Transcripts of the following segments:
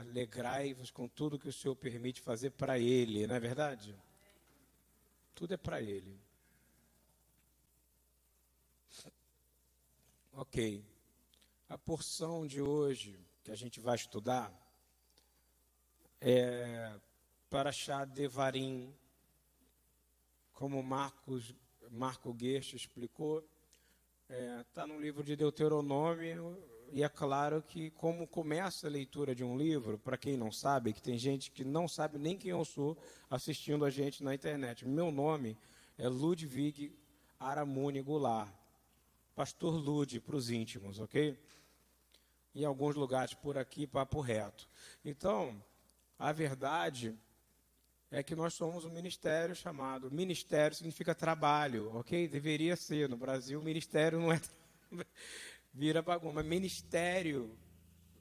Alegrai-vos com tudo que o Senhor permite fazer para Ele, não é verdade? Tudo é para Ele. Ok. A porção de hoje que a gente vai estudar é para Devarim, como Marcos, Marco Guest explicou, está é, tá no livro de Deuteronômio, e é claro que, como começa a leitura de um livro, para quem não sabe, que tem gente que não sabe nem quem eu sou assistindo a gente na internet. Meu nome é Ludwig Aramune Goulart. Pastor Lud para os íntimos, ok? Em alguns lugares por aqui, papo reto. Então, a verdade é que nós somos um ministério chamado. Ministério significa trabalho, ok? Deveria ser. No Brasil, ministério não é. Vira bagunça. Mas ministério,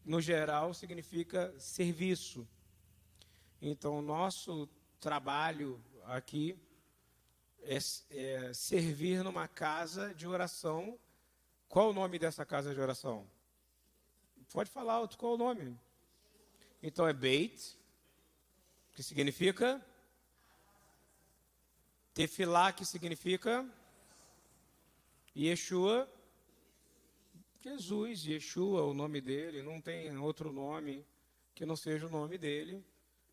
no geral, significa serviço. Então, nosso trabalho aqui é, é servir numa casa de oração qual o nome dessa casa de oração? Pode falar alto, qual o nome? Então é Beit, que significa Tefilá, que significa Yeshua, Jesus, Yeshua, o nome dele, não tem outro nome que não seja o nome dele.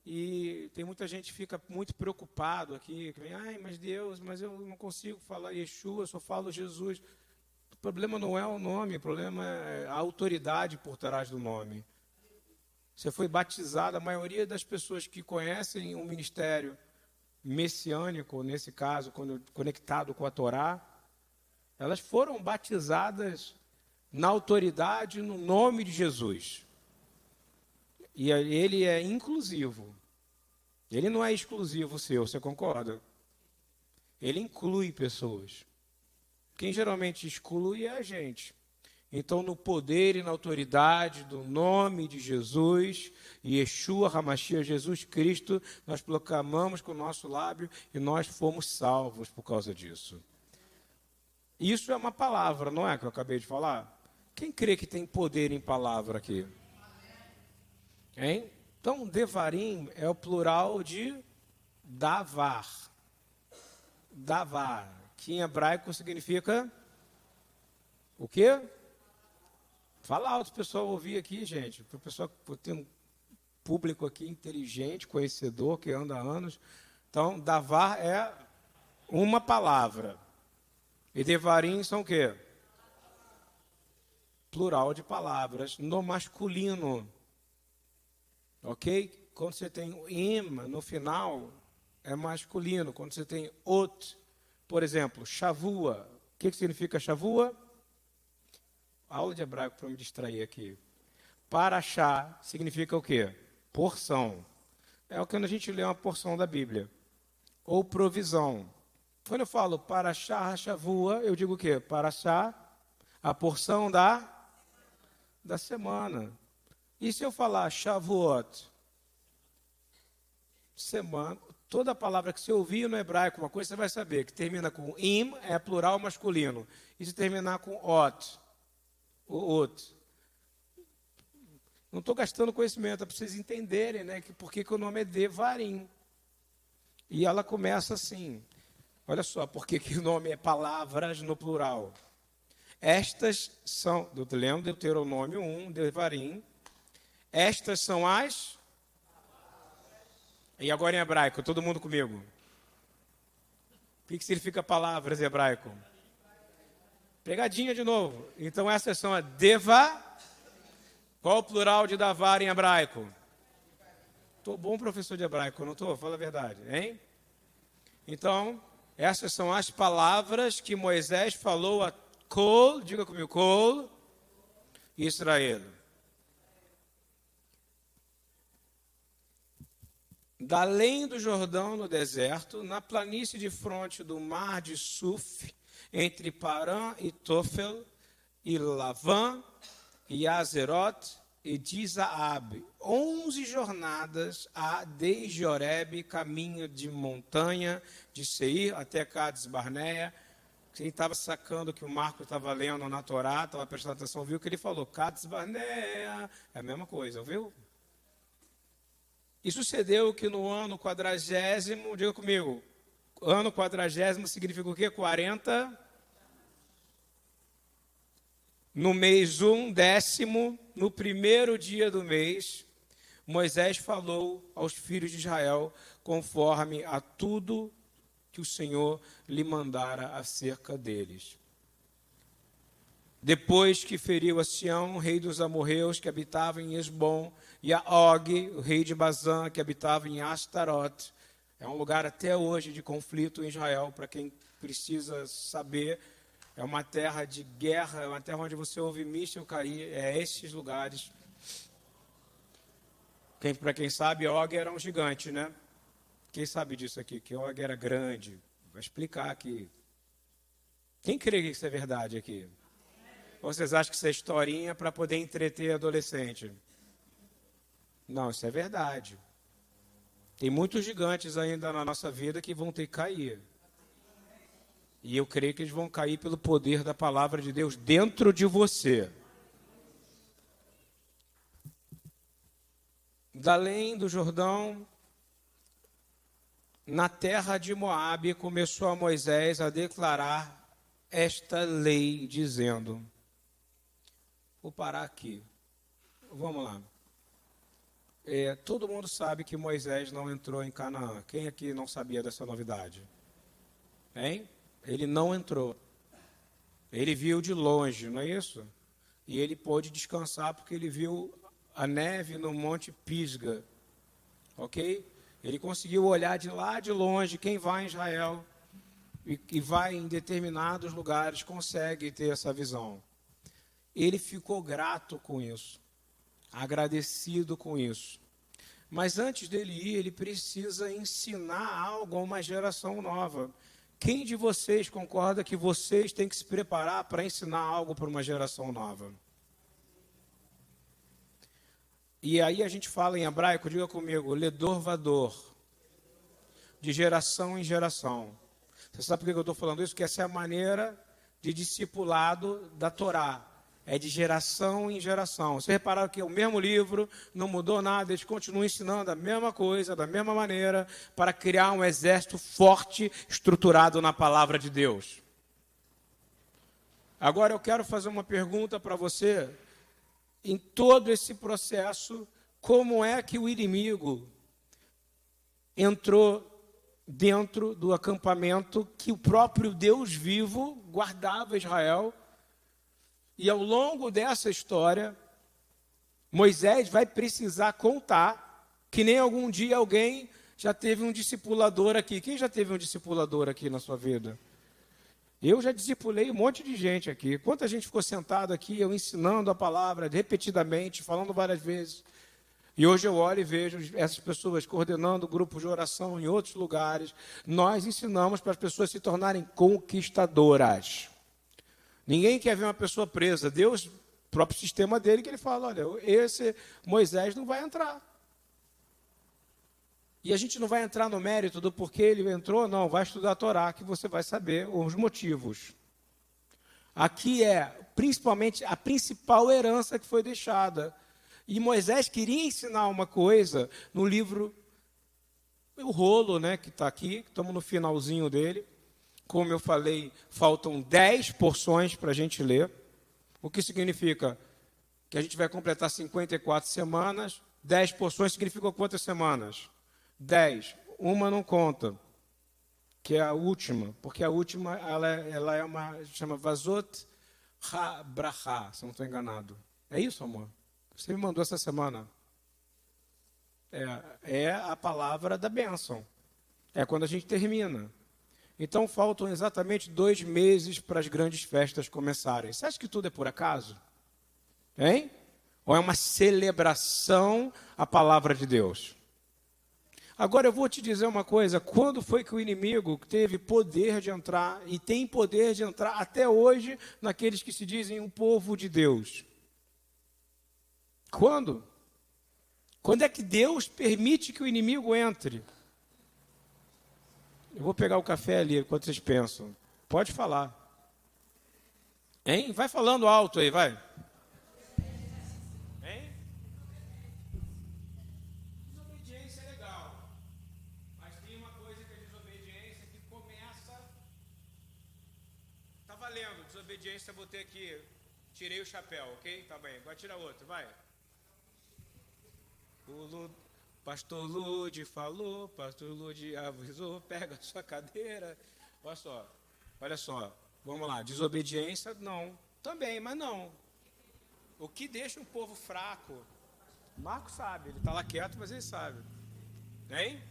E tem muita gente que fica muito preocupado aqui, que vem, ai, mas Deus, mas eu não consigo falar Yeshua, só falo Jesus. O problema não é o nome, o problema é a autoridade por trás do nome. Você foi batizado, a maioria das pessoas que conhecem o ministério messiânico, nesse caso, conectado com a Torá, elas foram batizadas na autoridade, no nome de Jesus. E ele é inclusivo. Ele não é exclusivo seu, você concorda? Ele inclui pessoas. Quem geralmente exclui é a gente. Então, no poder e na autoridade do nome de Jesus, Yeshua Hamashia, Jesus Cristo, nós proclamamos com o nosso lábio e nós fomos salvos por causa disso. Isso é uma palavra, não é que eu acabei de falar? Quem crê que tem poder em palavra aqui? Hein? Então, Devarim é o plural de davar. Davar que em hebraico significa o quê? Fala alto, pessoal, ouvir aqui, gente. Para o pessoal ter um público aqui inteligente, conhecedor, que anda há anos. Então, davar é uma palavra. E devarim são o quê? Plural de palavras, no masculino. Ok? Quando você tem im no final, é masculino. Quando você tem ot por exemplo, chavua. O que, que significa chavua? Aula de hebraico para me distrair aqui. Paraxá significa o quê? Porção. É o que a gente lê uma porção da Bíblia. Ou provisão. Quando eu falo paraxá, chavua, eu digo o quê? Paraxá, a porção da, da semana. E se eu falar shavuot? Semana, Toda palavra que você ouvir no hebraico, uma coisa você vai saber, que termina com im, é plural masculino. E se terminar com ot, o ot. Não estou gastando conhecimento, é para vocês entenderem, né? Que, porque que o nome é Devarim. E ela começa assim. Olha só, porque que o nome é palavras no plural. Estas são, lembro Deuteronômio 1, Devarim. Estas são as e agora em hebraico, todo mundo comigo. O que, significa palavras em hebraico? Pegadinha de novo. Então essa são a deva. Qual o plural de davar em hebraico? Estou bom professor de hebraico, não estou? Fala a verdade, hein? Então, essas são as palavras que Moisés falou a Col, diga comigo, Col, Israel. da além do Jordão no deserto, na planície de fronte do mar de Suf, entre Parã e Tofel, e Lavã, e Azerot, e Dizaab. Onze jornadas há desde Oreb, caminho de montanha, de Seir até Cades Barneia, Quem estava sacando que o Marco estava lendo na Torá, estava prestando atenção, viu que ele falou, Katz Barnea, é a mesma coisa, viu? E sucedeu que no ano quadragésimo, diga comigo, ano quadragésimo significa o quê? 40. No mês um, décimo, no primeiro dia do mês, Moisés falou aos filhos de Israel conforme a tudo que o Senhor lhe mandara acerca deles. Depois que feriu a Sião, rei dos amorreus, que habitava em Esbom, e a Og, o rei de Bazã, que habitava em Astarot. É um lugar até hoje de conflito em Israel, para quem precisa saber. É uma terra de guerra, é uma terra onde você ouve míssil cair, é esses lugares. Quem, para quem sabe, Og era um gigante, né? Quem sabe disso aqui? Que Og era grande. Vai explicar aqui. Quem crê que isso é verdade aqui? Ou vocês acham que isso é historinha para poder entreter adolescente? Não, isso é verdade. Tem muitos gigantes ainda na nossa vida que vão ter que cair. E eu creio que eles vão cair pelo poder da palavra de Deus dentro de você. Da além do Jordão, na terra de Moabe, começou a Moisés a declarar esta lei, dizendo: Vou parar aqui. Vamos lá. É, todo mundo sabe que Moisés não entrou em Canaã. Quem aqui não sabia dessa novidade? Hein? Ele não entrou. Ele viu de longe, não é isso? E ele pôde descansar porque ele viu a neve no Monte Pisga. Ok? Ele conseguiu olhar de lá de longe. Quem vai em Israel e, e vai em determinados lugares consegue ter essa visão. Ele ficou grato com isso, agradecido com isso. Mas antes dele ir, ele precisa ensinar algo a uma geração nova. Quem de vocês concorda que vocês têm que se preparar para ensinar algo para uma geração nova? E aí a gente fala em hebraico, diga comigo, ledor vador, de geração em geração. Você sabe por que eu estou falando isso? Porque essa é a maneira de discipulado da Torá. É de geração em geração. Você repararam que é o mesmo livro, não mudou nada, eles continuam ensinando a mesma coisa, da mesma maneira, para criar um exército forte, estruturado na palavra de Deus. Agora eu quero fazer uma pergunta para você em todo esse processo, como é que o inimigo entrou dentro do acampamento que o próprio Deus vivo guardava Israel. E ao longo dessa história, Moisés vai precisar contar que nem algum dia alguém já teve um discipulador aqui. Quem já teve um discipulador aqui na sua vida? Eu já discipulei um monte de gente aqui. Quanta gente ficou sentado aqui, eu ensinando a palavra repetidamente, falando várias vezes. E hoje eu olho e vejo essas pessoas coordenando grupos de oração em outros lugares. Nós ensinamos para as pessoas se tornarem conquistadoras. Ninguém quer ver uma pessoa presa. Deus, próprio sistema dele, que ele fala: olha, esse Moisés não vai entrar. E a gente não vai entrar no mérito do porquê ele entrou, não. Vai estudar a Torá que você vai saber os motivos. Aqui é principalmente a principal herança que foi deixada. E Moisés queria ensinar uma coisa no livro, o rolo, né, que está aqui, estamos no finalzinho dele. Como eu falei, faltam dez porções para a gente ler. O que significa? Que a gente vai completar 54 semanas. Dez porções significa quantas semanas? 10. Uma não conta, que é a última, porque a última ela, é, ela é uma, chama Vazot Ha-Braha, se não estou enganado. É isso, amor? Você me mandou essa semana. É, é a palavra da bênção. É quando a gente termina. Então faltam exatamente dois meses para as grandes festas começarem. Você acha que tudo é por acaso? Hein? Ou é uma celebração à palavra de Deus? Agora eu vou te dizer uma coisa: quando foi que o inimigo teve poder de entrar e tem poder de entrar até hoje naqueles que se dizem um povo de Deus? Quando? Quando é que Deus permite que o inimigo entre? Eu vou pegar o café ali enquanto vocês pensam. Pode falar. Hein? Vai falando alto aí, vai. Hein? Desobediência é legal. Mas tem uma coisa que é desobediência que começa. Tá valendo. Desobediência, botei aqui. Tirei o chapéu, ok? Tá bem. Agora tira outro, vai. O pastor Lude falou, pastor Lude avisou, pega a sua cadeira. Olha só, olha só. Vamos lá, desobediência, não. Também, mas não. O que deixa um povo fraco? Marco sabe, ele está lá quieto, mas ele sabe. Hein?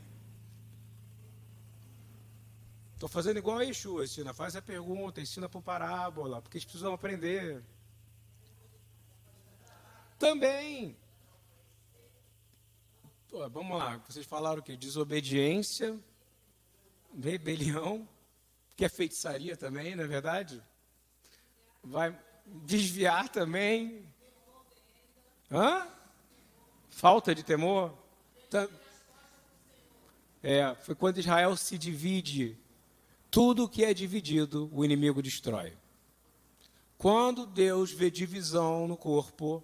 Estou fazendo igual a Exu, ensina, faz a pergunta, ensina por parábola, porque eles precisam aprender. Também. Pô, vamos lá, vocês falaram o que? Desobediência, rebelião, que é feitiçaria também, não é verdade? Vai desviar também. Hã? Falta de temor? É, foi quando Israel se divide. Tudo que é dividido, o inimigo destrói. Quando Deus vê divisão no corpo,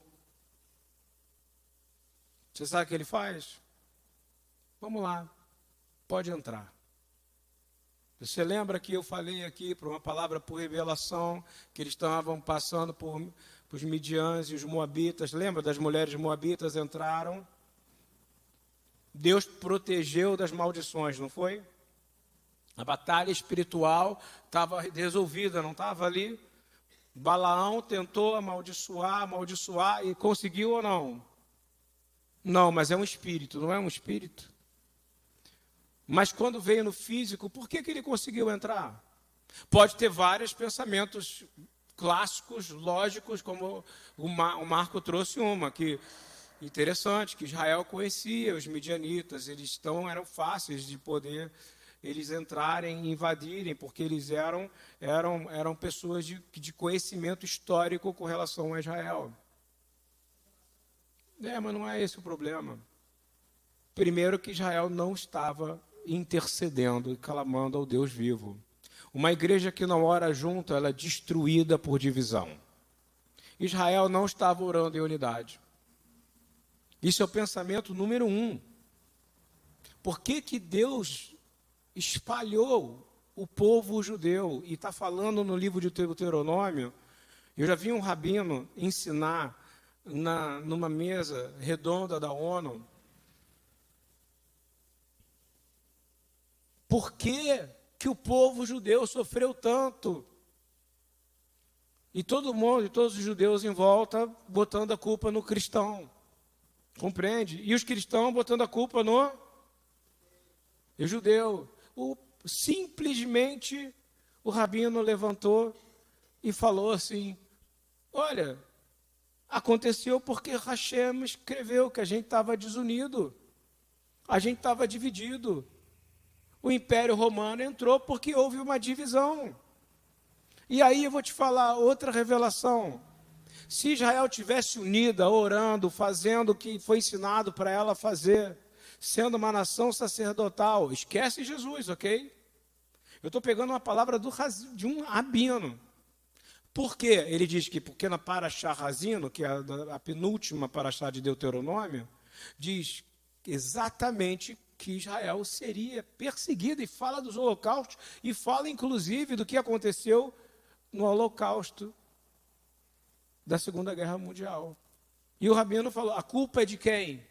você sabe o que ele faz? Vamos lá, pode entrar. Você lembra que eu falei aqui para uma palavra por revelação que eles estavam passando por, por os midiãs e os moabitas? Lembra das mulheres moabitas entraram? Deus protegeu das maldições, não foi? A batalha espiritual estava resolvida, não estava ali? Balaão tentou amaldiçoar, amaldiçoar e conseguiu ou não? Não, mas é um espírito, não é um espírito? Mas quando veio no físico, por que, que ele conseguiu entrar? Pode ter vários pensamentos clássicos, lógicos, como o, Marco trouxe uma, que interessante, que Israel conhecia os midianitas, eles estão, eram fáceis de poder eles entrarem, invadirem, porque eles eram, eram, eram pessoas de, de conhecimento histórico com relação a Israel. É, mas não é esse o problema. Primeiro que Israel não estava intercedendo e clamando ao Deus vivo. Uma igreja que não ora junto, ela é destruída por divisão. Israel não estava orando em unidade. Isso é o pensamento número um. Por que, que Deus espalhou o povo judeu? E está falando no livro de Deuteronômio. Eu já vi um rabino ensinar na, numa mesa redonda da ONU Por que, que o povo judeu sofreu tanto? E todo mundo, todos os judeus em volta, botando a culpa no cristão. Compreende? E os cristãos botando a culpa no o judeu. O, simplesmente o rabino levantou e falou assim: Olha, aconteceu porque Hashem escreveu que a gente estava desunido, a gente estava dividido o Império Romano entrou porque houve uma divisão. E aí eu vou te falar outra revelação. Se Israel tivesse unida, orando, fazendo o que foi ensinado para ela fazer, sendo uma nação sacerdotal, esquece Jesus, ok? Eu estou pegando uma palavra do, de um rabino. Por quê? Ele diz que, porque na Paraxá Razino, que é a, a penúltima Paraxá de Deuteronômio, diz exatamente que Israel seria perseguida e fala dos holocaustos e fala inclusive do que aconteceu no holocausto da Segunda Guerra Mundial. E o rabino falou: a culpa é de quem?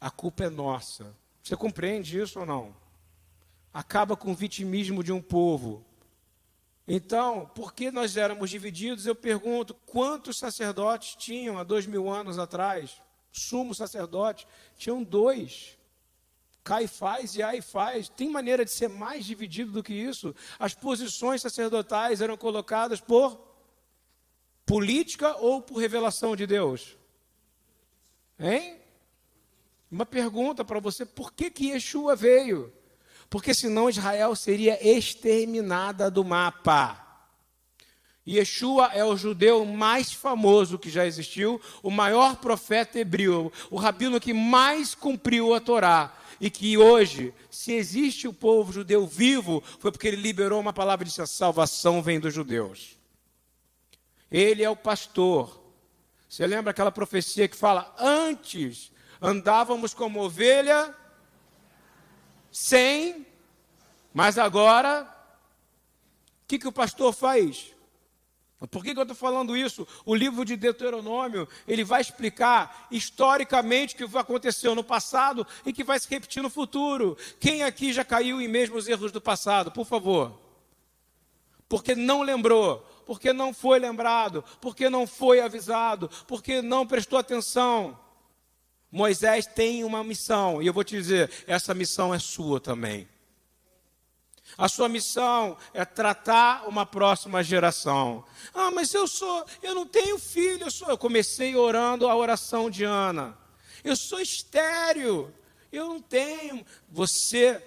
A culpa é nossa. Você compreende isso ou não? Acaba com o vitimismo de um povo. Então, porque nós éramos divididos, eu pergunto: quantos sacerdotes tinham há dois mil anos atrás? sumo sacerdote, tinham dois. Caifás e Aifás. Tem maneira de ser mais dividido do que isso? As posições sacerdotais eram colocadas por política ou por revelação de Deus? Hein? Uma pergunta para você: por que, que Yeshua veio? Porque senão Israel seria exterminada do mapa. Yeshua é o judeu mais famoso que já existiu, o maior profeta hebreu, o rabino que mais cumpriu a Torá. e que hoje, se existe o povo judeu vivo, foi porque ele liberou uma palavra e disse: a salvação vem dos judeus. Ele é o pastor. Você lembra aquela profecia que fala: antes andávamos como ovelha sem, mas agora, o que, que o pastor faz? Por que, que eu estou falando isso? O livro de Deuteronômio, ele vai explicar historicamente o que aconteceu no passado e que vai se repetir no futuro. Quem aqui já caiu em mesmos erros do passado? Por favor. Porque não lembrou, porque não foi lembrado, porque não foi avisado, porque não prestou atenção. Moisés tem uma missão, e eu vou te dizer, essa missão é sua também. A sua missão é tratar uma próxima geração. Ah, mas eu sou, eu não tenho filho, eu sou. Eu comecei orando a oração de Ana. Eu sou estéreo. Eu não tenho. Você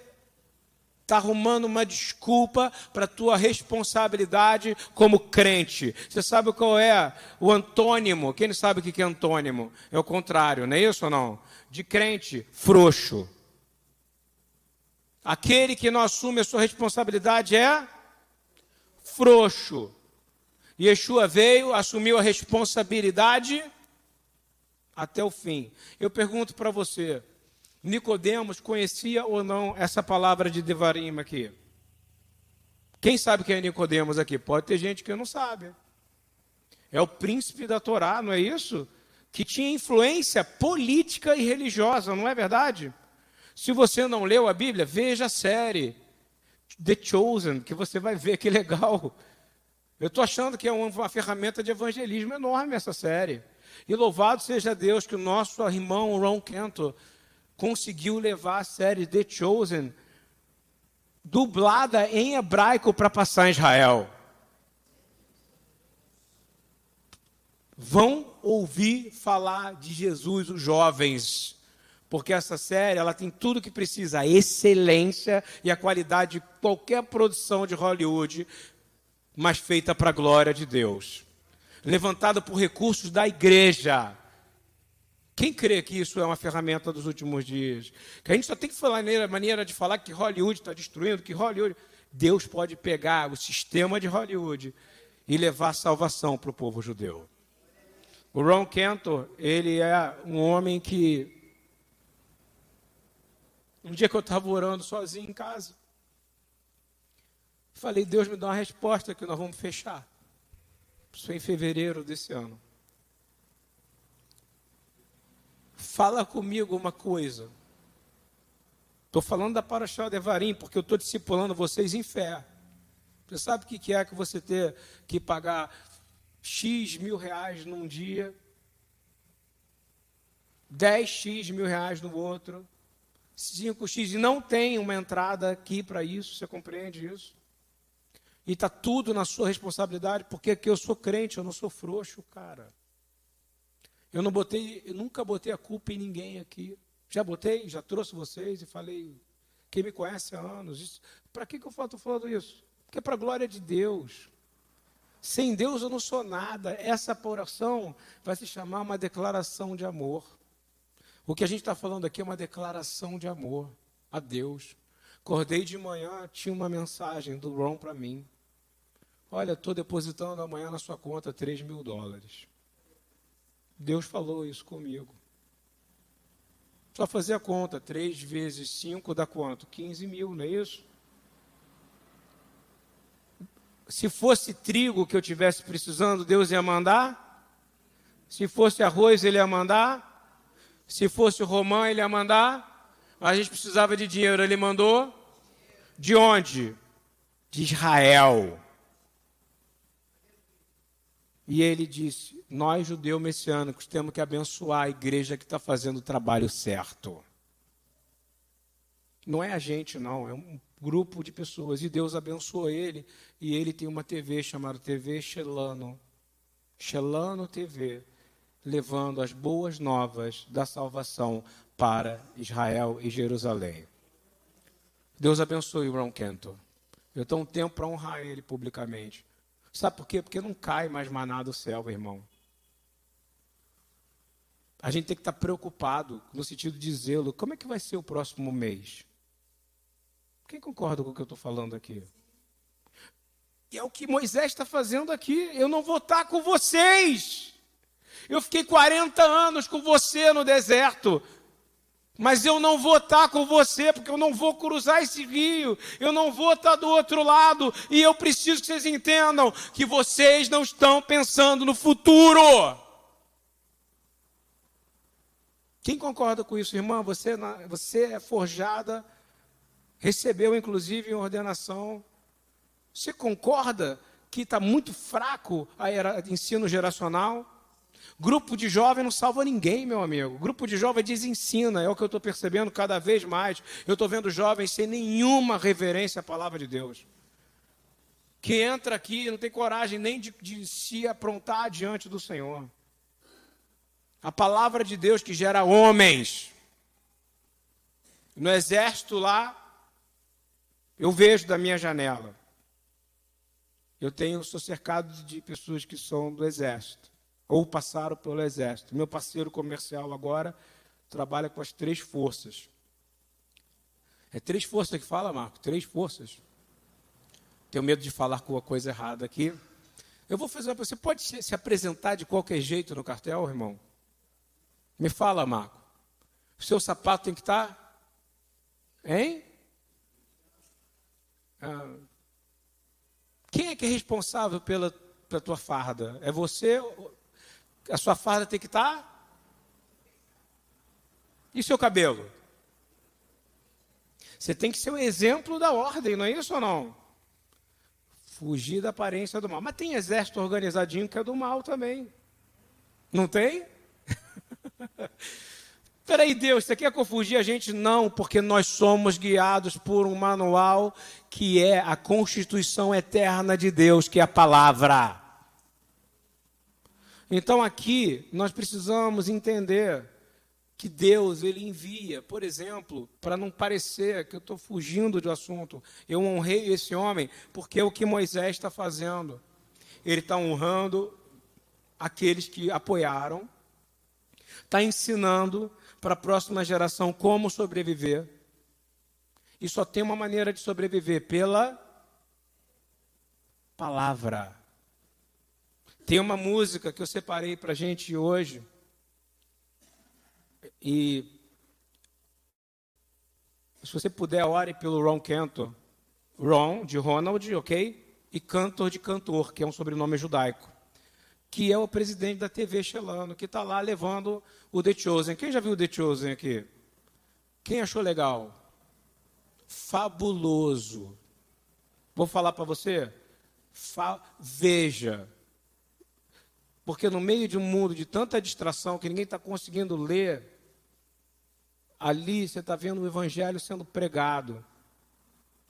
está arrumando uma desculpa para a tua responsabilidade como crente. Você sabe qual é o antônimo? Quem sabe o que é antônimo? É o contrário, não é isso ou não? De crente, frouxo. Aquele que não assume a sua responsabilidade é frouxo. Yeshua veio, assumiu a responsabilidade até o fim. Eu pergunto para você, Nicodemos conhecia ou não essa palavra de Devarim aqui? Quem sabe quem é Nicodemos aqui? Pode ter gente que não sabe. É o príncipe da Torá, não é isso? Que tinha influência política e religiosa, não é verdade? Se você não leu a Bíblia, veja a série The Chosen, que você vai ver que legal. Eu estou achando que é uma ferramenta de evangelismo enorme essa série. E louvado seja Deus que o nosso irmão Ron Kento conseguiu levar a série The Chosen dublada em hebraico para passar em Israel. Vão ouvir falar de Jesus os jovens porque essa série ela tem tudo que precisa, a excelência e a qualidade de qualquer produção de Hollywood, mas feita para a glória de Deus. Levantada por recursos da igreja. Quem crê que isso é uma ferramenta dos últimos dias? Que a gente só tem que falar maneira, de falar que Hollywood está destruindo, que Hollywood. Deus pode pegar o sistema de Hollywood e levar salvação para o povo judeu. O Ron Cantor, ele é um homem que um dia que eu estava orando sozinho em casa, falei, Deus me dá uma resposta que nós vamos fechar. Isso foi em fevereiro desse ano. Fala comigo uma coisa. Estou falando da Paraxá de Evarim, porque eu estou discipulando vocês em fé. Você sabe o que é que você ter que pagar X mil reais num dia, 10X mil reais no outro, 5x e não tem uma entrada aqui para isso, você compreende isso? E está tudo na sua responsabilidade, porque aqui eu sou crente, eu não sou frouxo, cara. Eu não botei, eu nunca botei a culpa em ninguém aqui. Já botei, já trouxe vocês e falei, quem me conhece há anos, para que, que eu estou falando isso? Porque é para a glória de Deus. Sem Deus eu não sou nada. Essa oração vai se chamar uma declaração de amor. O que a gente está falando aqui é uma declaração de amor a Deus. Acordei de manhã, tinha uma mensagem do Ron para mim. Olha, estou depositando amanhã na sua conta 3 mil dólares. Deus falou isso comigo. Só fazer a conta, 3 vezes 5 dá quanto? 15 mil, não é isso? Se fosse trigo que eu tivesse precisando, Deus ia mandar? Se fosse arroz, Ele ia mandar? Se fosse o Romão, ele ia mandar. A gente precisava de dinheiro, ele mandou. De onde? De Israel. E ele disse: Nós, judeus messiânicos, temos que abençoar a igreja que está fazendo o trabalho certo. Não é a gente, não, é um grupo de pessoas. E Deus abençoou ele. E ele tem uma TV chamada TV Shelano. Shelano TV levando as boas novas da salvação para Israel e Jerusalém. Deus abençoe o Ron Cantor. Eu estou um tempo para honrar ele publicamente. Sabe por quê? Porque não cai mais maná do céu, irmão. a gente tem que estar preocupado no sentido de zelo. Como é que vai ser o próximo mês? Quem concorda com o que eu estou falando aqui? E é o que Moisés está fazendo aqui. Eu não vou estar com vocês. Eu fiquei 40 anos com você no deserto. Mas eu não vou estar com você, porque eu não vou cruzar esse rio, eu não vou estar do outro lado, e eu preciso que vocês entendam que vocês não estão pensando no futuro. Quem concorda com isso, irmã? Você, você é forjada, recebeu inclusive em ordenação. Você concorda que está muito fraco o ensino geracional? Grupo de jovem não salva ninguém, meu amigo. Grupo de jovem desensina, é o que eu estou percebendo cada vez mais. Eu estou vendo jovens sem nenhuma reverência à palavra de Deus. Que entra aqui não tem coragem nem de, de se aprontar diante do Senhor. A palavra de Deus que gera homens. No exército lá, eu vejo da minha janela. Eu tenho, sou cercado de pessoas que são do exército ou passaram pelo exército. Meu parceiro comercial agora trabalha com as três forças. É três forças que fala, Marco? Três forças. Tenho medo de falar com a coisa errada aqui. Eu vou fazer uma Você pode se apresentar de qualquer jeito no cartel, irmão? Me fala, Marco. O seu sapato tem que estar. Hein? Ah, quem é que é responsável pela, pela tua farda? É você a sua farda tem que estar. Tá? E seu cabelo? Você tem que ser o exemplo da ordem, não é isso ou não? Fugir da aparência do mal. Mas tem exército organizadinho que é do mal também. Não tem? Peraí, Deus, você quer confundir a gente? Não, porque nós somos guiados por um manual que é a constituição eterna de Deus, que é a palavra. Então aqui nós precisamos entender que Deus ele envia, por exemplo, para não parecer que eu estou fugindo do assunto, eu honrei esse homem porque é o que Moisés está fazendo. Ele está honrando aqueles que apoiaram, está ensinando para a próxima geração como sobreviver. E só tem uma maneira de sobreviver pela palavra. Tem uma música que eu separei para a gente hoje. E se você puder, ore pelo Ron Cantor. Ron, de Ronald, ok? E Cantor, de cantor, que é um sobrenome judaico. Que é o presidente da TV Xelano, que está lá levando o The Chosen. Quem já viu o The Chosen aqui? Quem achou legal? Fabuloso. Vou falar para você? Fa veja. Porque no meio de um mundo de tanta distração que ninguém está conseguindo ler, ali você está vendo o evangelho sendo pregado.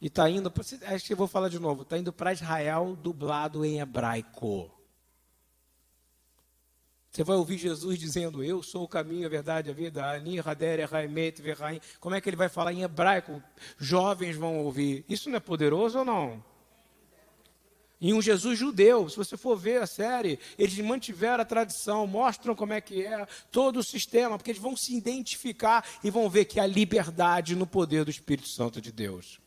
E está indo, acho que eu vou falar de novo, está indo para Israel dublado em hebraico. Você vai ouvir Jesus dizendo, eu sou o caminho, a verdade, a vida, como é que ele vai falar em hebraico? Jovens vão ouvir. Isso não é poderoso ou não? Em um Jesus judeu. Se você for ver a série, eles mantiveram a tradição, mostram como é que é todo o sistema, porque eles vão se identificar e vão ver que há liberdade no poder do Espírito Santo de Deus.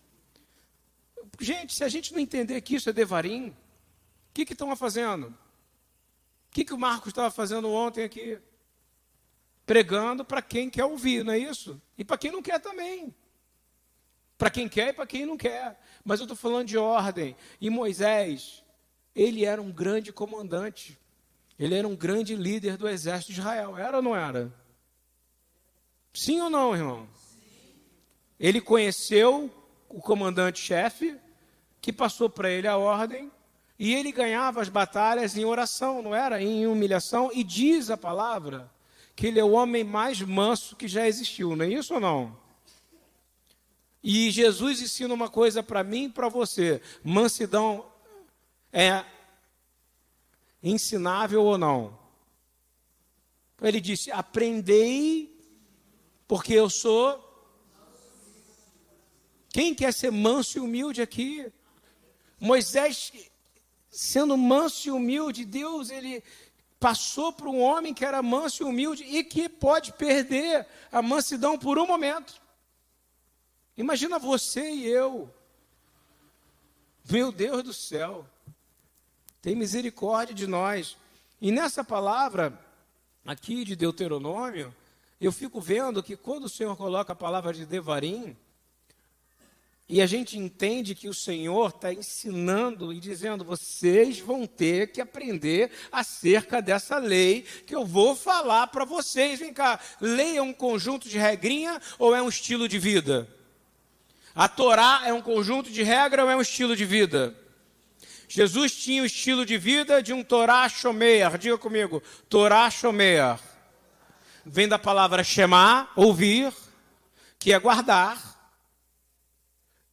Gente, se a gente não entender que isso é devarim, o que, que estão fazendo? O que, que o Marcos estava fazendo ontem aqui? Pregando para quem quer ouvir, não é isso? E para quem não quer também. Para quem quer e para quem não quer. Mas eu estou falando de ordem. E Moisés, ele era um grande comandante. Ele era um grande líder do exército de Israel. Era ou não era? Sim ou não, irmão? Ele conheceu o comandante-chefe, que passou para ele a ordem, e ele ganhava as batalhas em oração, não era? Em humilhação. E diz a palavra que ele é o homem mais manso que já existiu, não é isso ou não? E Jesus ensina uma coisa para mim e para você: mansidão é ensinável ou não? Ele disse: Aprendei, porque eu sou. Quem quer ser manso e humilde aqui? Moisés, sendo manso e humilde, Deus, ele passou por um homem que era manso e humilde e que pode perder a mansidão por um momento. Imagina você e eu. Meu Deus do céu. Tem misericórdia de nós. E nessa palavra aqui de Deuteronômio, eu fico vendo que quando o Senhor coloca a palavra de Devarim, e a gente entende que o Senhor está ensinando e dizendo: vocês vão ter que aprender acerca dessa lei que eu vou falar para vocês. Vem cá, lei é um conjunto de regrinha ou é um estilo de vida? A Torá é um conjunto de regra ou é um estilo de vida? Jesus tinha o estilo de vida de um Torá Shomer. Diga comigo, Torá Shomer. Vem da palavra Shema, ouvir, que é guardar.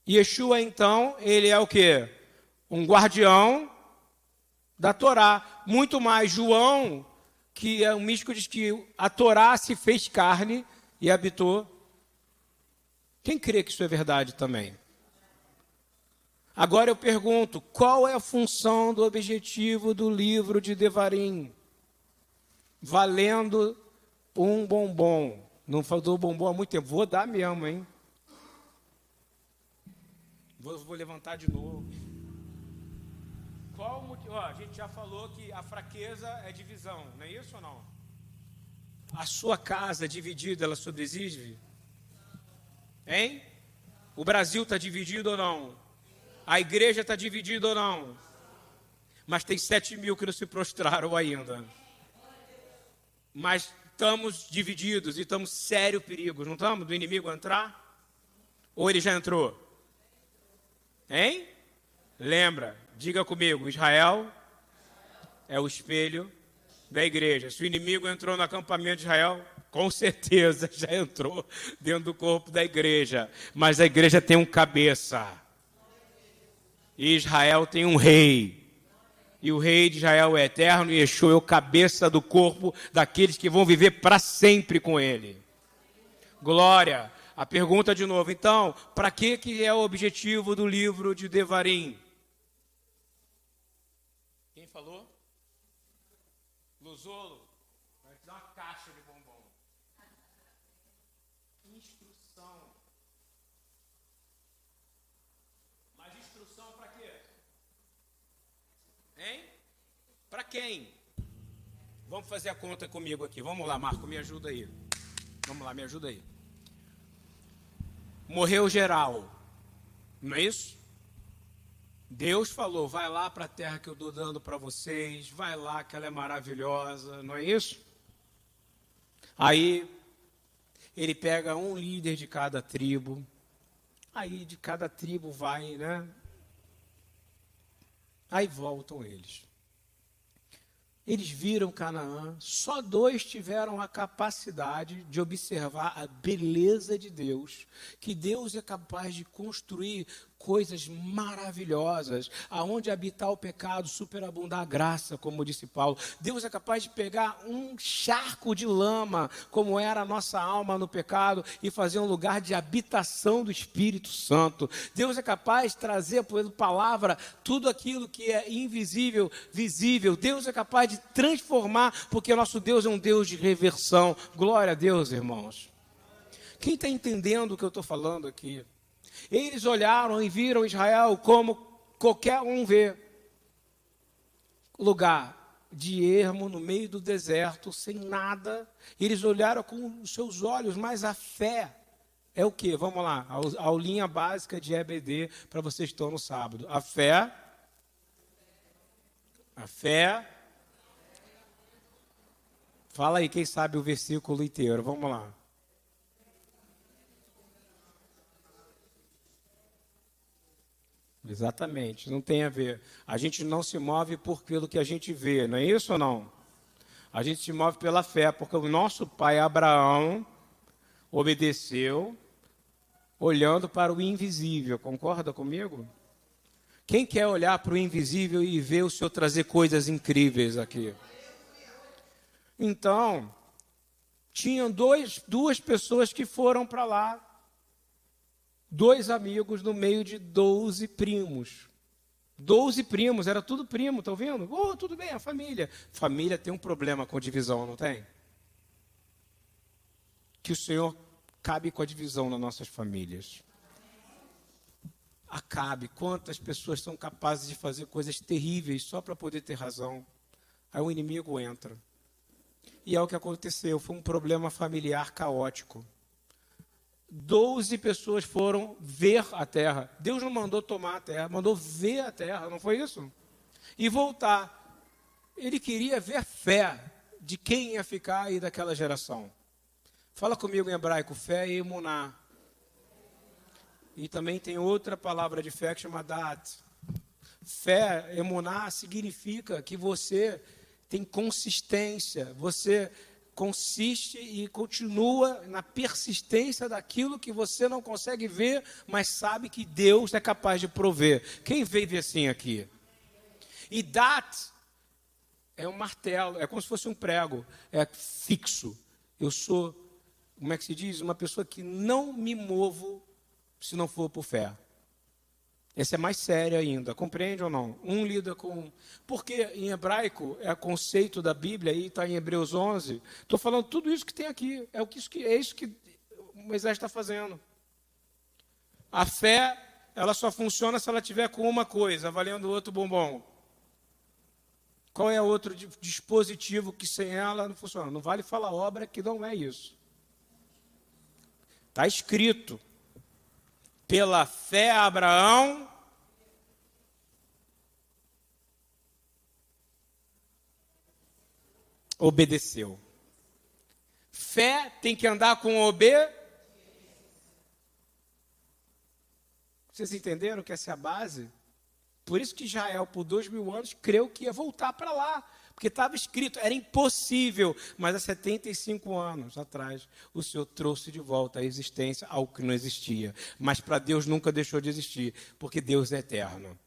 Yeshua, então, ele é o que? Um guardião da Torá. Muito mais João, que é um místico, diz que a Torá se fez carne e habitou. Quem crê que isso é verdade também? Agora eu pergunto: qual é a função do objetivo do livro de Devarim? Valendo um bombom. Não falou bombom há muito tempo. Vou dar mesmo, hein? Vou, vou levantar de novo. Qual? Ó, a gente já falou que a fraqueza é divisão, não é isso ou não? A sua casa dividida, ela sobrevive? Hein? O Brasil está dividido ou não? A igreja está dividida ou não? Mas tem sete mil que não se prostraram ainda. Mas estamos divididos e estamos sério perigo, não estamos? Do inimigo entrar? Ou ele já entrou? Hein? Lembra, diga comigo: Israel é o espelho da igreja. Se o inimigo entrou no acampamento de Israel, com certeza já entrou dentro do corpo da igreja. Mas a igreja tem um cabeça. Israel tem um rei. E o rei de Israel é eterno e Yeshua é o cabeça do corpo daqueles que vão viver para sempre com ele. Glória. A pergunta de novo, então, para que, que é o objetivo do livro de Devarim? Quem falou? Luzolo? Vai te dar uma caixa de bombom. Instrução. Mas instrução para quê? Hein? Para quem? Vamos fazer a conta comigo aqui. Vamos lá, Marco, me ajuda aí. Vamos lá, me ajuda aí morreu geral. Não é isso? Deus falou: vai lá para a terra que eu estou dando para vocês, vai lá que ela é maravilhosa, não é isso? Aí ele pega um líder de cada tribo, aí de cada tribo vai, né? Aí voltam eles. Eles viram Canaã, só dois tiveram a capacidade de observar a beleza de Deus, que Deus é capaz de construir coisas maravilhosas, aonde habitar o pecado, superabundar a graça, como disse Paulo. Deus é capaz de pegar um charco de lama, como era a nossa alma no pecado, e fazer um lugar de habitação do Espírito Santo. Deus é capaz de trazer por palavra tudo aquilo que é invisível, visível. Deus é capaz de transformar, porque nosso Deus é um Deus de reversão. Glória a Deus, irmãos. Quem está entendendo o que eu estou falando aqui? Eles olharam e viram Israel como qualquer um vê. Lugar de ermo no meio do deserto, sem nada. Eles olharam com os seus olhos, mas a fé é o que? Vamos lá, a aulinha básica de EBD para vocês estão no sábado. A fé. A fé. Fala aí, quem sabe o versículo inteiro. Vamos lá. Exatamente, não tem a ver. A gente não se move por pelo que a gente vê, não é isso ou não? A gente se move pela fé, porque o nosso pai Abraão obedeceu olhando para o invisível, concorda comigo? Quem quer olhar para o invisível e ver o Senhor trazer coisas incríveis aqui? Então, tinham dois, duas pessoas que foram para lá dois amigos no meio de doze primos. Doze primos, era tudo primo, estão vendo? Oh, tudo bem, a família. Família tem um problema com divisão, não tem? Que o Senhor cabe com a divisão nas nossas famílias. Acabe. Quantas pessoas são capazes de fazer coisas terríveis só para poder ter razão? Aí o inimigo entra. E é o que aconteceu. Foi um problema familiar caótico. Doze pessoas foram ver a terra. Deus não mandou tomar a terra, mandou ver a terra, não foi isso? E voltar. Ele queria ver fé de quem ia ficar aí daquela geração. Fala comigo em hebraico, fé e emuná. E também tem outra palavra de fé que chama dat. Fé, emuná, significa que você tem consistência, você consiste e continua na persistência daquilo que você não consegue ver, mas sabe que Deus é capaz de prover. Quem veio assim aqui? E dat é um martelo, é como se fosse um prego, é fixo. Eu sou, como é que se diz? Uma pessoa que não me movo se não for por fé. Esse é mais sério ainda, compreende ou não? Um lida com. Porque em hebraico é conceito da Bíblia, aí está em Hebreus 11. Estou falando tudo isso que tem aqui. É, o que, é isso que Moisés está fazendo. A fé, ela só funciona se ela tiver com uma coisa, valendo outro bombom. Qual é outro dispositivo que sem ela não funciona? Não vale falar obra que não é isso. Está escrito. Pela fé, Abraão obedeceu. Fé tem que andar com ob. Vocês entenderam que essa é a base? Por isso que Israel, por dois mil anos, creu que ia voltar para lá. Porque estava escrito, era impossível. Mas há 75 anos atrás, o Senhor trouxe de volta a existência ao que não existia. Mas para Deus nunca deixou de existir, porque Deus é eterno.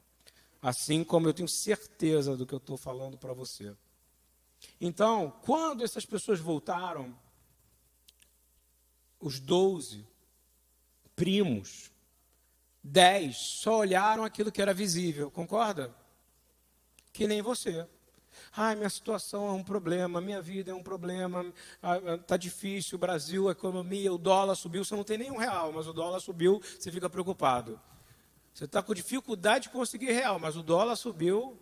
Assim como eu tenho certeza do que eu estou falando para você. Então, quando essas pessoas voltaram, os doze primos, dez só olharam aquilo que era visível, concorda? Que nem você. Ai, minha situação é um problema, minha vida é um problema, está ah, difícil, o Brasil, a economia, o dólar subiu, você não tem nenhum real, mas o dólar subiu, você fica preocupado. Você está com dificuldade de conseguir real, mas o dólar subiu.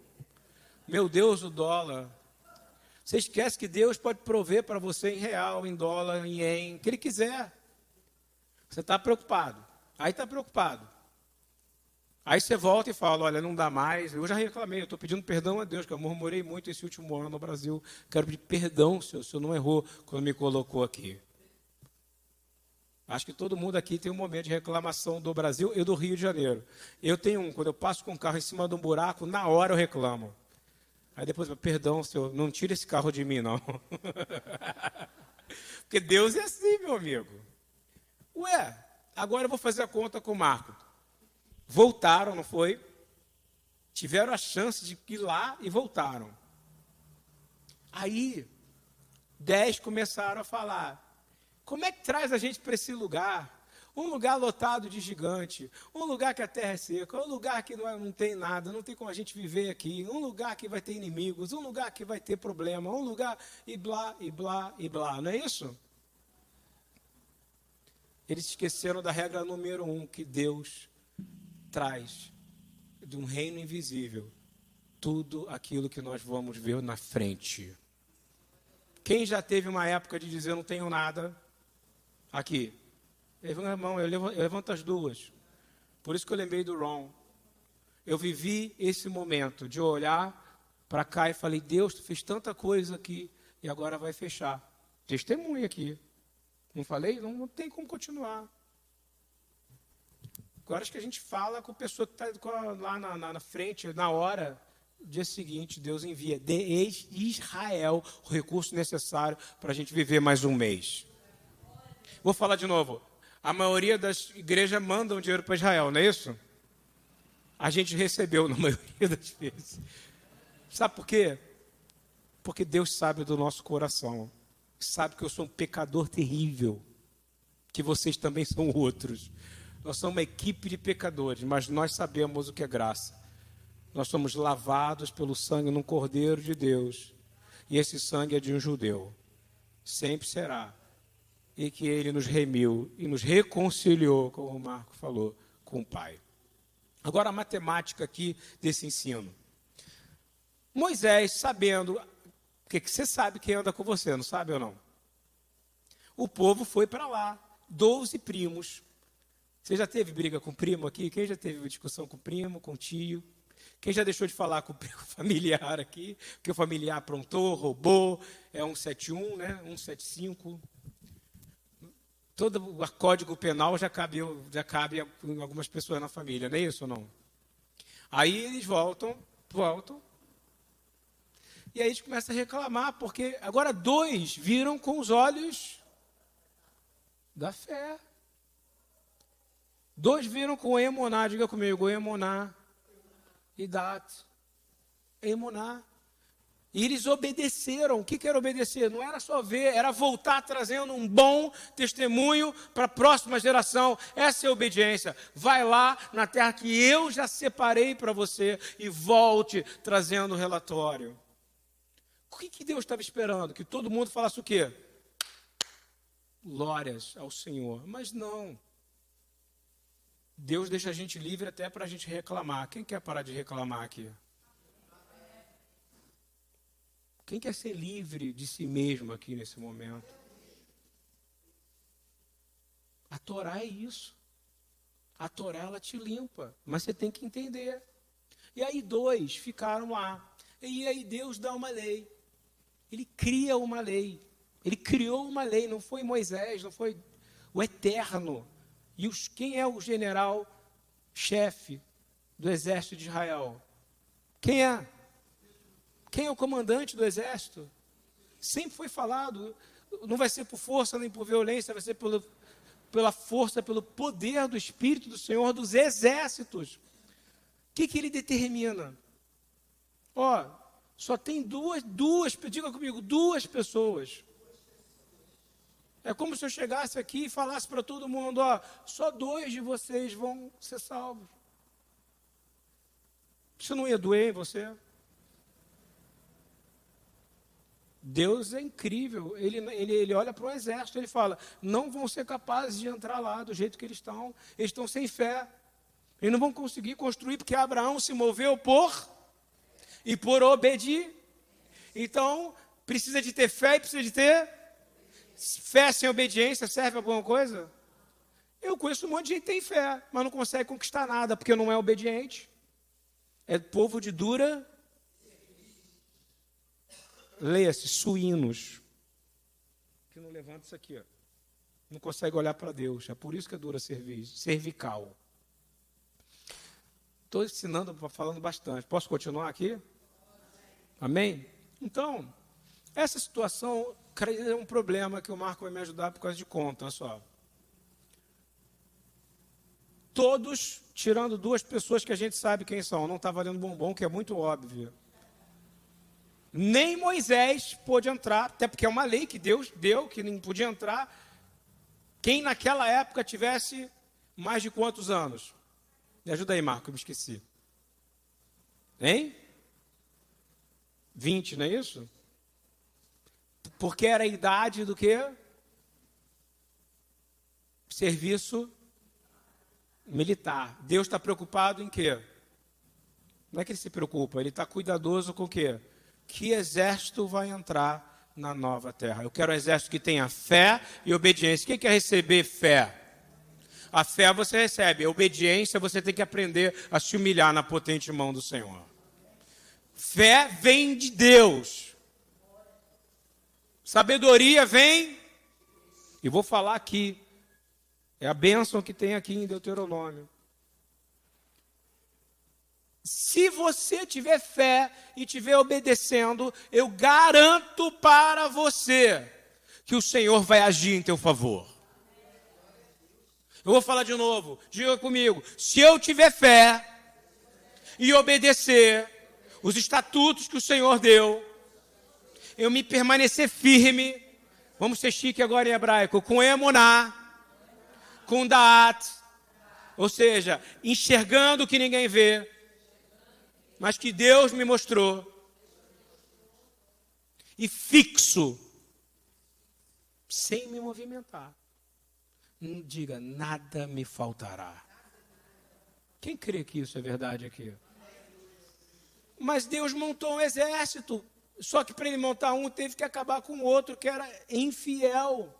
Meu Deus, o dólar. Você esquece que Deus pode prover para você em real, em dólar, em ien, o que Ele quiser. Você está preocupado. Aí está preocupado. Aí você volta e fala, olha, não dá mais. Eu já reclamei, eu estou pedindo perdão a Deus, que eu murmurei muito esse último ano no Brasil. Quero pedir perdão, Senhor, o Senhor não errou quando me colocou aqui. Acho que todo mundo aqui tem um momento de reclamação do Brasil e do Rio de Janeiro. Eu tenho um, quando eu passo com o carro em cima de um buraco, na hora eu reclamo. Aí depois, perdão, Senhor, não tira esse carro de mim, não. Porque Deus é assim, meu amigo. Ué, agora eu vou fazer a conta com o Marco. Voltaram, não foi? Tiveram a chance de ir lá e voltaram. Aí, dez começaram a falar: como é que traz a gente para esse lugar? Um lugar lotado de gigante, um lugar que a terra é seca, um lugar que não, é, não tem nada, não tem como a gente viver aqui, um lugar que vai ter inimigos, um lugar que vai ter problema, um lugar e blá, e blá, e blá, não é isso? Eles esqueceram da regra número um, que Deus traz de um reino invisível tudo aquilo que nós vamos ver na frente. Quem já teve uma época de dizer não tenho nada? Aqui. Irmão, eu levanto as duas. Por isso que eu lembrei do Ron. Eu vivi esse momento de olhar para cá e falei, Deus, tu fez tanta coisa aqui e agora vai fechar. Testemunha aqui. Não falei? Não, não tem como continuar. Agora acho que a gente fala com a pessoa que está lá na, na, na, frente, na hora. Dia seguinte, Deus envia de Israel o recurso necessário para a gente viver mais um mês. Vou falar de novo. A maioria das igrejas mandam dinheiro para Israel, não é isso? A gente recebeu na maioria das vezes. Sabe por quê? Porque Deus sabe do nosso coração. Sabe que eu sou um pecador terrível. Que vocês também são outros. Nós somos uma equipe de pecadores, mas nós sabemos o que é graça. nós somos lavados pelo sangue no Cordeiro de Deus. E esse sangue é de um judeu. Sempre será. E que ele nos remiu e nos reconciliou, como o Marco falou, com o Pai. Agora a matemática aqui desse ensino. Moisés, sabendo, porque você sabe quem anda com você, não sabe ou não? O povo foi para lá, doze primos. Você já teve briga com primo aqui? Quem já teve discussão com primo, com tio? Quem já deixou de falar com o familiar aqui? Porque o familiar aprontou, roubou, é 171, né? 175. Todo o código penal já cabe, já cabe em algumas pessoas na família, não é isso ou não? Aí eles voltam, voltam. E aí eles começam a reclamar, porque agora dois viram com os olhos da fé. Dois viram com Emoná, diga comigo, Emoná e Dat. Emoná. E eles obedeceram. O que era obedecer? Não era só ver, era voltar trazendo um bom testemunho para a próxima geração. Essa é obediência. Vai lá na terra que eu já separei para você e volte trazendo o relatório. O que, que Deus estava esperando? Que todo mundo falasse o quê? Glórias ao Senhor. Mas não. Deus deixa a gente livre até para a gente reclamar. Quem quer parar de reclamar aqui? Quem quer ser livre de si mesmo aqui nesse momento? A Torá é isso. A Torá ela te limpa, mas você tem que entender. E aí dois ficaram lá. E aí Deus dá uma lei. Ele cria uma lei. Ele criou uma lei, não foi Moisés, não foi o Eterno. E os, quem é o general chefe do exército de Israel? Quem é? Quem é o comandante do exército? Sempre foi falado, não vai ser por força nem por violência, vai ser pelo, pela força, pelo poder do Espírito do Senhor dos exércitos. O que, que ele determina? Ó, só tem duas, duas, diga comigo, duas pessoas. É como se eu chegasse aqui e falasse para todo mundo, ó, só dois de vocês vão ser salvos. Isso não ia doer em você? Deus é incrível. Ele, ele, ele olha para o exército, ele fala: não vão ser capazes de entrar lá do jeito que eles estão. Eles estão sem fé. Eles não vão conseguir construir, porque Abraão se moveu por e por obedir. Então, precisa de ter fé e precisa de ter fé sem obediência. Serve alguma coisa? Eu conheço um monte de gente que tem fé, mas não consegue conquistar nada, porque não é obediente. É povo de dura leia-se, suínos, que não levanta isso aqui, ó. não consegue olhar para Deus. É por isso que é dura cervical. Estou ensinando, falando bastante. Posso continuar aqui? Amém? Então, essa situação é um problema que o Marco vai me ajudar por causa de conta, só. Todos, tirando duas pessoas que a gente sabe quem são, não está valendo bombom, que é muito óbvio. Nem Moisés pôde entrar, até porque é uma lei que Deus deu, que não podia entrar. Quem naquela época tivesse mais de quantos anos? Me ajuda aí, Marco, eu me esqueci. Hein? 20, não é isso? Porque era a idade do quê? Serviço militar. Deus está preocupado em quê? Não é que ele se preocupa, ele está cuidadoso com o quê? que exército vai entrar na nova terra. Eu quero um exército que tenha fé e obediência. Quem quer receber fé? A fé você recebe, a obediência você tem que aprender a se humilhar na potente mão do Senhor. Fé vem de Deus. Sabedoria vem. E vou falar aqui. É a bênção que tem aqui em Deuteronômio. Se você tiver fé e estiver obedecendo, eu garanto para você que o Senhor vai agir em teu favor. Eu vou falar de novo, diga comigo: se eu tiver fé e obedecer os estatutos que o Senhor deu, eu me permanecer firme, vamos ser chique agora em hebraico, com emuná, com daat, ou seja, enxergando o que ninguém vê, mas que Deus me mostrou. E fixo, sem me movimentar. Diga, nada me faltará. Quem crê que isso é verdade aqui? Mas Deus montou um exército. Só que para ele montar um, teve que acabar com o outro, que era infiel.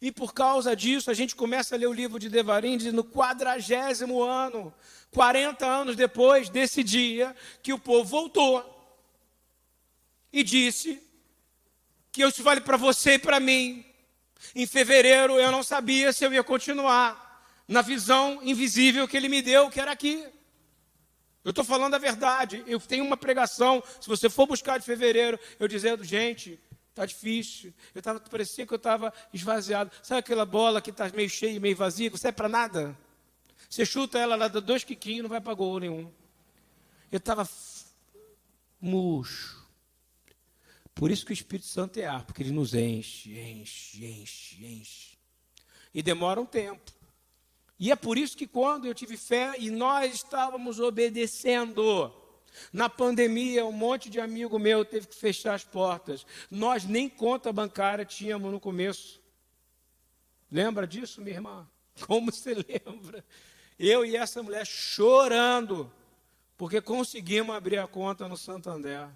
E por causa disso, a gente começa a ler o livro de Devarim, no quadragésimo ano, 40 anos depois desse dia, que o povo voltou e disse que isso vale para você e para mim. Em fevereiro eu não sabia se eu ia continuar na visão invisível que ele me deu, que era aqui. Eu estou falando a verdade. Eu tenho uma pregação. Se você for buscar de fevereiro, eu dizendo, gente, Está difícil. Eu tava, parecia que eu estava esvaziado. Sabe aquela bola que está meio cheia, meio vazia, não serve para nada? Você chuta ela, ela dá dois quiquinhos, não vai para gol nenhum. Eu estava murcho. Por isso que o Espírito Santo é ar, porque ele nos enche, enche, enche, enche. E demora um tempo. E é por isso que quando eu tive fé e nós estávamos obedecendo, na pandemia, um monte de amigo meu teve que fechar as portas. Nós nem conta bancária tínhamos no começo. Lembra disso, minha irmã? Como você lembra? Eu e essa mulher chorando, porque conseguimos abrir a conta no Santander.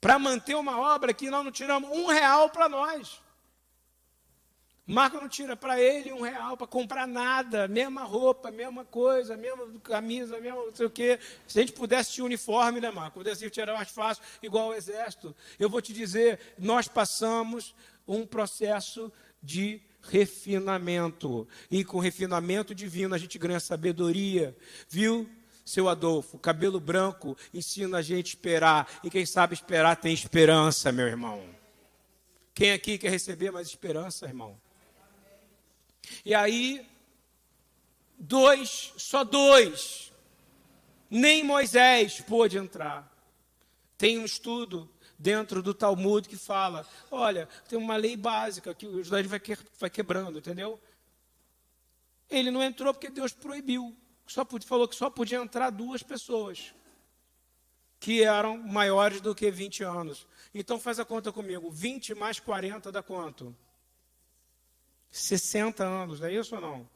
Para manter uma obra que nós não tiramos um real para nós. Marco não tira para ele um real para comprar nada, mesma roupa, mesma coisa, mesma camisa, mesmo não sei o quê. Se a gente pudesse ter uniforme, né, Marco? Pudesse tirar mais fácil, igual ao exército. Eu vou te dizer, nós passamos um processo de refinamento. E com refinamento divino a gente ganha sabedoria. Viu? Seu Adolfo, cabelo branco ensina a gente esperar. E quem sabe esperar tem esperança, meu irmão. Quem aqui quer receber mais esperança, irmão? E aí, dois, só dois, nem Moisés pôde entrar. Tem um estudo dentro do Talmud que fala: olha, tem uma lei básica que o judaísmo vai, que, vai quebrando, entendeu? Ele não entrou porque Deus proibiu. Só falou que só podia entrar duas pessoas que eram maiores do que 20 anos. Então faz a conta comigo: 20 mais 40 dá quanto? 60 anos, não é isso ou não?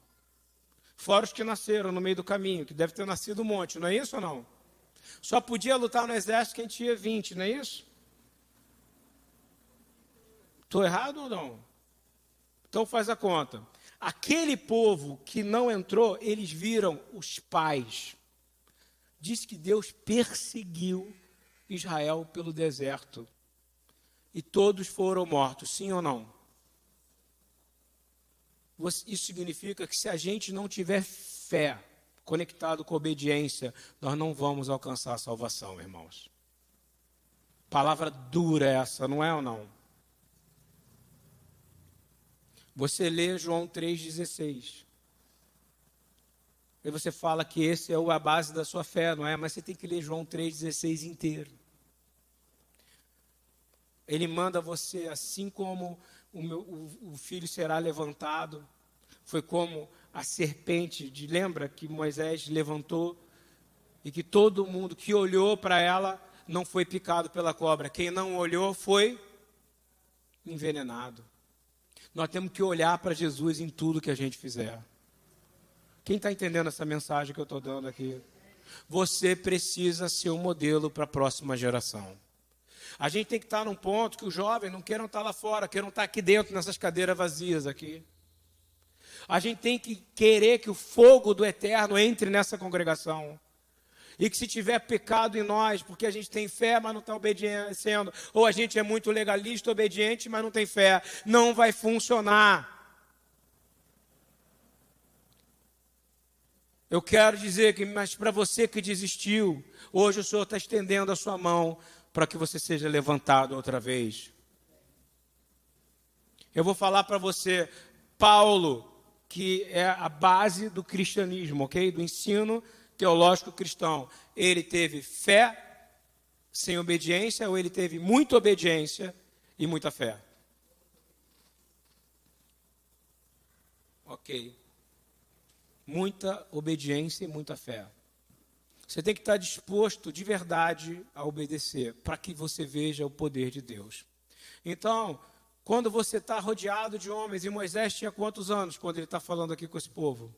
Fora os que nasceram no meio do caminho, que deve ter nascido um monte, não é isso ou não? Só podia lutar no exército quem tinha 20, não é isso? Estou errado ou não? Então faz a conta. Aquele povo que não entrou, eles viram os pais. Diz que Deus perseguiu Israel pelo deserto. E todos foram mortos, sim ou não? Isso significa que se a gente não tiver fé conectado com obediência, nós não vamos alcançar a salvação, irmãos. Palavra dura essa, não é ou não? Você lê João 3,16. E você fala que esse é a base da sua fé, não é? Mas você tem que ler João 3,16 inteiro. Ele manda você, assim como o, meu, o, o filho será levantado. Foi como a serpente, de, lembra que Moisés levantou e que todo mundo que olhou para ela não foi picado pela cobra. Quem não olhou foi envenenado. Nós temos que olhar para Jesus em tudo que a gente fizer. Quem está entendendo essa mensagem que eu estou dando aqui? Você precisa ser um modelo para a próxima geração. A gente tem que estar num ponto que os jovens não queiram estar lá fora, queiram estar aqui dentro, nessas cadeiras vazias aqui. A gente tem que querer que o fogo do eterno entre nessa congregação. E que se tiver pecado em nós, porque a gente tem fé, mas não está obedecendo, ou a gente é muito legalista, obediente, mas não tem fé, não vai funcionar. Eu quero dizer que, mas para você que desistiu, hoje o Senhor está estendendo a sua mão para que você seja levantado outra vez. Eu vou falar para você, Paulo, que é a base do cristianismo, ok? Do ensino teológico cristão. Ele teve fé sem obediência, ou ele teve muita obediência e muita fé? Ok. Muita obediência e muita fé. Você tem que estar disposto de verdade a obedecer, para que você veja o poder de Deus. Então, quando você está rodeado de homens, e Moisés tinha quantos anos quando ele está falando aqui com esse povo?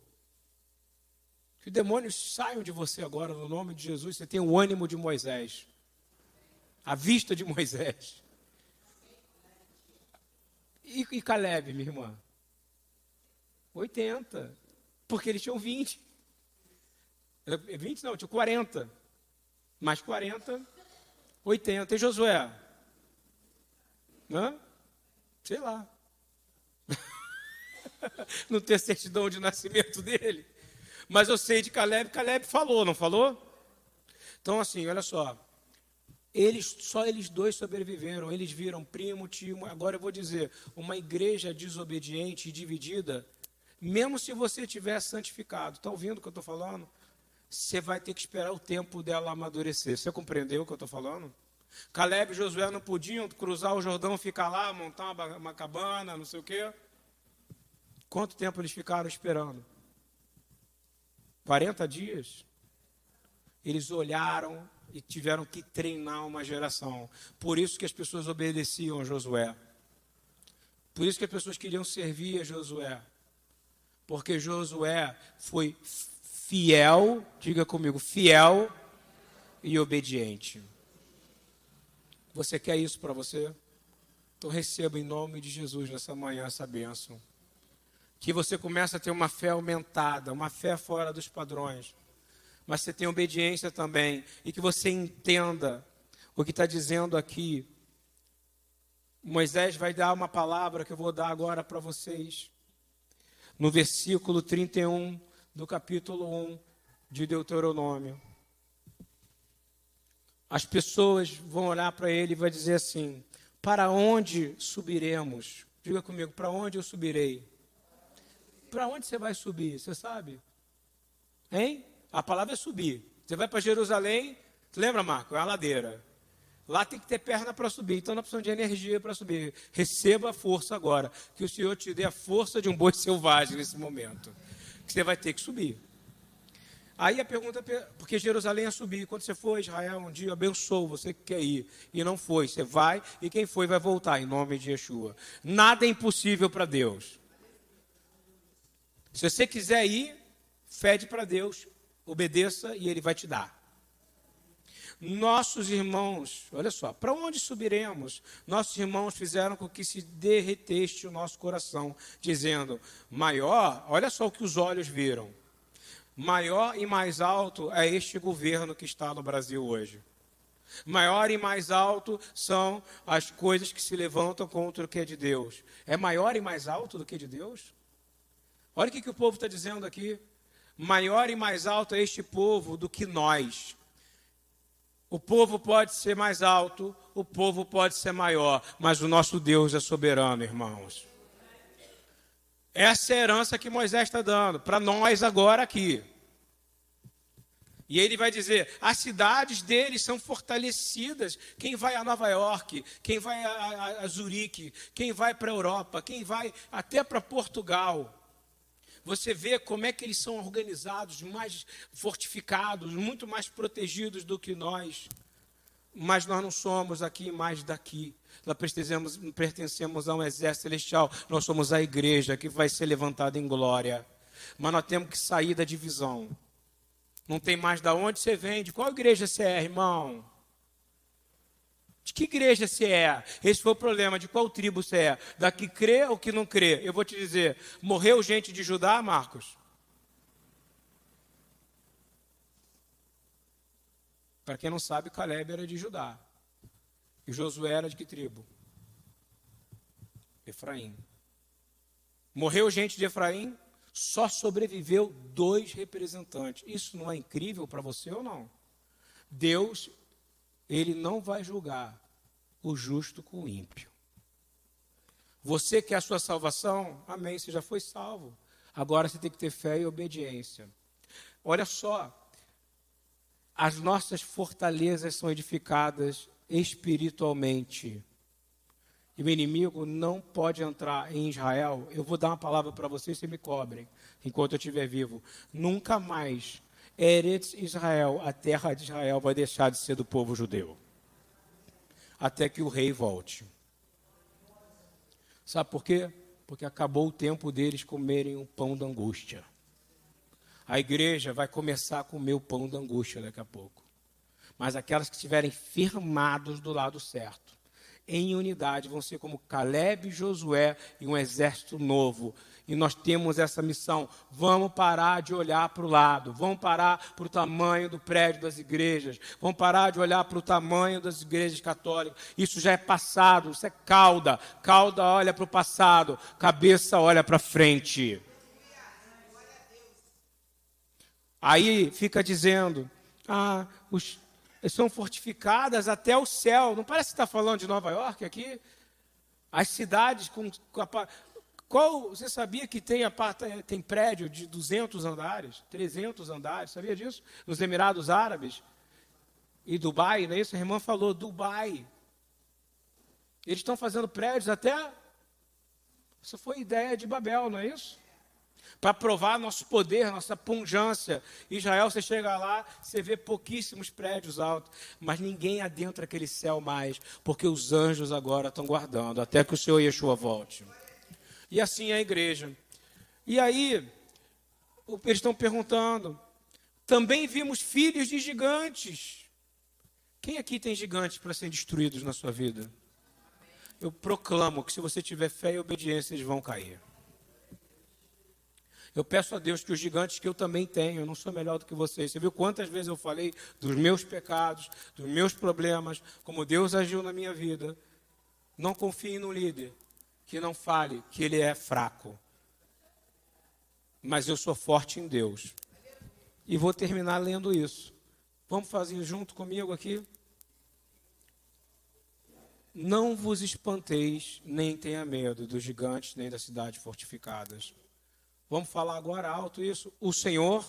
Que os demônios saiam de você agora, no nome de Jesus. Você tem o ânimo de Moisés, a vista de Moisés. E, e Caleb, minha irmã? 80. Porque eles tinham 20. 20 não, tinha 40. Mais 40, 80. E Josué? Hã? Sei lá. não tem certidão de nascimento dele. Mas eu sei de Caleb, Caleb falou, não falou? Então, assim, olha só. Eles, só eles dois sobreviveram. Eles viram primo, tio. Agora eu vou dizer: uma igreja desobediente e dividida, mesmo se você tiver santificado, está ouvindo o que eu estou falando? Você vai ter que esperar o tempo dela amadurecer. Você compreendeu o que eu estou falando? Caleb e Josué não podiam cruzar o Jordão, ficar lá, montar uma, uma cabana, não sei o quê. Quanto tempo eles ficaram esperando? 40 dias. Eles olharam e tiveram que treinar uma geração. Por isso que as pessoas obedeciam a Josué. Por isso que as pessoas queriam servir a Josué. Porque Josué foi fiel, diga comigo, fiel e obediente. Você quer isso para você? Então receba em nome de Jesus nessa manhã essa bênção que você começa a ter uma fé aumentada, uma fé fora dos padrões, mas você tem obediência também, e que você entenda o que está dizendo aqui. Moisés vai dar uma palavra que eu vou dar agora para vocês, no versículo 31 do capítulo 1 de Deuteronômio. As pessoas vão olhar para ele e vai dizer assim: Para onde subiremos? Diga comigo, para onde eu subirei? Para onde você vai subir? Você sabe? Hein? A palavra é subir. Você vai para Jerusalém, lembra, Marco? É a ladeira. Lá tem que ter perna para subir, então nós precisamos de energia para subir. Receba a força agora. Que o Senhor te dê a força de um boi selvagem nesse momento. Que você vai ter que subir. Aí a pergunta, porque Jerusalém é subir. Quando você for a Israel um dia, abençoou você que quer ir. E não foi. Você vai e quem foi vai voltar, em nome de Yeshua. Nada é impossível para Deus. Se você quiser ir, fede para Deus, obedeça e Ele vai te dar. Nossos irmãos, olha só, para onde subiremos? Nossos irmãos fizeram com que se derreteste o nosso coração, dizendo: maior, olha só o que os olhos viram. Maior e mais alto é este governo que está no Brasil hoje. Maior e mais alto são as coisas que se levantam contra o que é de Deus. É maior e mais alto do que de Deus? Olha o que, que o povo está dizendo aqui. Maior e mais alto é este povo do que nós. O povo pode ser mais alto, o povo pode ser maior, mas o nosso Deus é soberano, irmãos. Essa é a herança que Moisés está dando para nós agora aqui. E ele vai dizer: as cidades deles são fortalecidas. Quem vai a Nova York, quem vai a, a, a Zurique, quem vai para a Europa, quem vai até para Portugal você vê como é que eles são organizados, mais fortificados, muito mais protegidos do que nós. Mas nós não somos aqui mais daqui. Nós pertencemos, pertencemos a um exército celestial. Nós somos a igreja que vai ser levantada em glória. Mas nós temos que sair da divisão. Não tem mais da onde você vem, de qual igreja você é, irmão? De que igreja você é? Esse foi o problema. De qual tribo você é? Da que crê ou que não crê? Eu vou te dizer: morreu gente de Judá, Marcos? Para quem não sabe, Caleb era de Judá. E Josué era de que tribo? Efraim. Morreu gente de Efraim, só sobreviveu dois representantes. Isso não é incrível para você ou não? Deus ele não vai julgar o justo com o ímpio. Você quer a sua salvação? Amém, você já foi salvo. Agora você tem que ter fé e obediência. Olha só, as nossas fortalezas são edificadas espiritualmente. E o inimigo não pode entrar em Israel. Eu vou dar uma palavra para vocês, vocês me cobrem, enquanto eu estiver vivo. Nunca mais Eretz Israel, a terra de Israel, vai deixar de ser do povo judeu. Até que o rei volte. Sabe por quê? Porque acabou o tempo deles comerem o pão da angústia. A igreja vai começar a comer o pão da angústia daqui a pouco. Mas aquelas que estiverem firmados do lado certo, em unidade, vão ser como Caleb e Josué e um exército novo. E nós temos essa missão. Vamos parar de olhar para o lado, vamos parar para o tamanho do prédio das igrejas, vamos parar de olhar para o tamanho das igrejas católicas. Isso já é passado, isso é cauda. Cauda olha para o passado, cabeça olha para frente. Aí fica dizendo: ah, os, são fortificadas até o céu. Não parece que está falando de Nova York aqui? As cidades com, com a, qual, você sabia que tem, a, tem prédio de 200 andares, 300 andares? Sabia disso? Nos Emirados Árabes e Dubai, não é isso? A irmã falou, Dubai. Eles estão fazendo prédios até. Isso foi ideia de Babel, não é isso? Para provar nosso poder, nossa punjância. Israel, você chega lá, você vê pouquíssimos prédios altos, mas ninguém adentra aquele céu mais, porque os anjos agora estão guardando, até que o Senhor Yeshua volte. E assim é a igreja. E aí, eles estão perguntando, também vimos filhos de gigantes. Quem aqui tem gigantes para serem destruídos na sua vida? Eu proclamo que se você tiver fé e obediência, eles vão cair. Eu peço a Deus que os gigantes que eu também tenho, eu não sou melhor do que vocês. Você viu quantas vezes eu falei dos meus pecados, dos meus problemas, como Deus agiu na minha vida. Não confie no líder que não fale que ele é fraco. Mas eu sou forte em Deus. E vou terminar lendo isso. Vamos fazer junto comigo aqui? Não vos espanteis, nem tenha medo dos gigantes, nem das cidades fortificadas Vamos falar agora alto isso. O Senhor,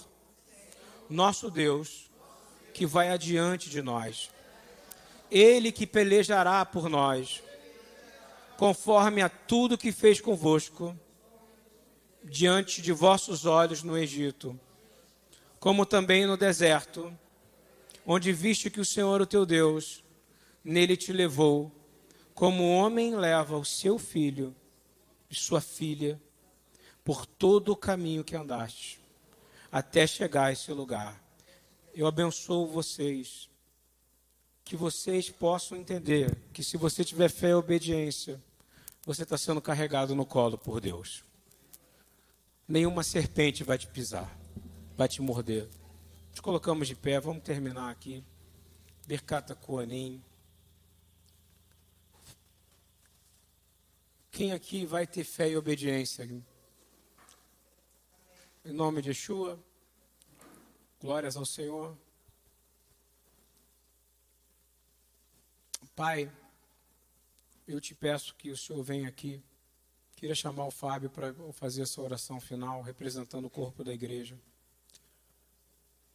nosso Deus, que vai adiante de nós. Ele que pelejará por nós, conforme a tudo que fez convosco, diante de vossos olhos no Egito, como também no deserto, onde viste que o Senhor, o teu Deus, nele te levou, como o homem leva o seu filho e sua filha por todo o caminho que andaste, até chegar a esse lugar. Eu abençoo vocês, que vocês possam entender que se você tiver fé e obediência, você está sendo carregado no colo por Deus. Nenhuma serpente vai te pisar, vai te morder. Nos colocamos de pé, vamos terminar aqui. Bercata Coanim. Quem aqui vai ter fé e obediência? Em nome de Yeshua, glórias ao Senhor. Pai, eu te peço que o Senhor venha aqui. Queria chamar o Fábio para fazer essa oração final, representando o corpo da igreja.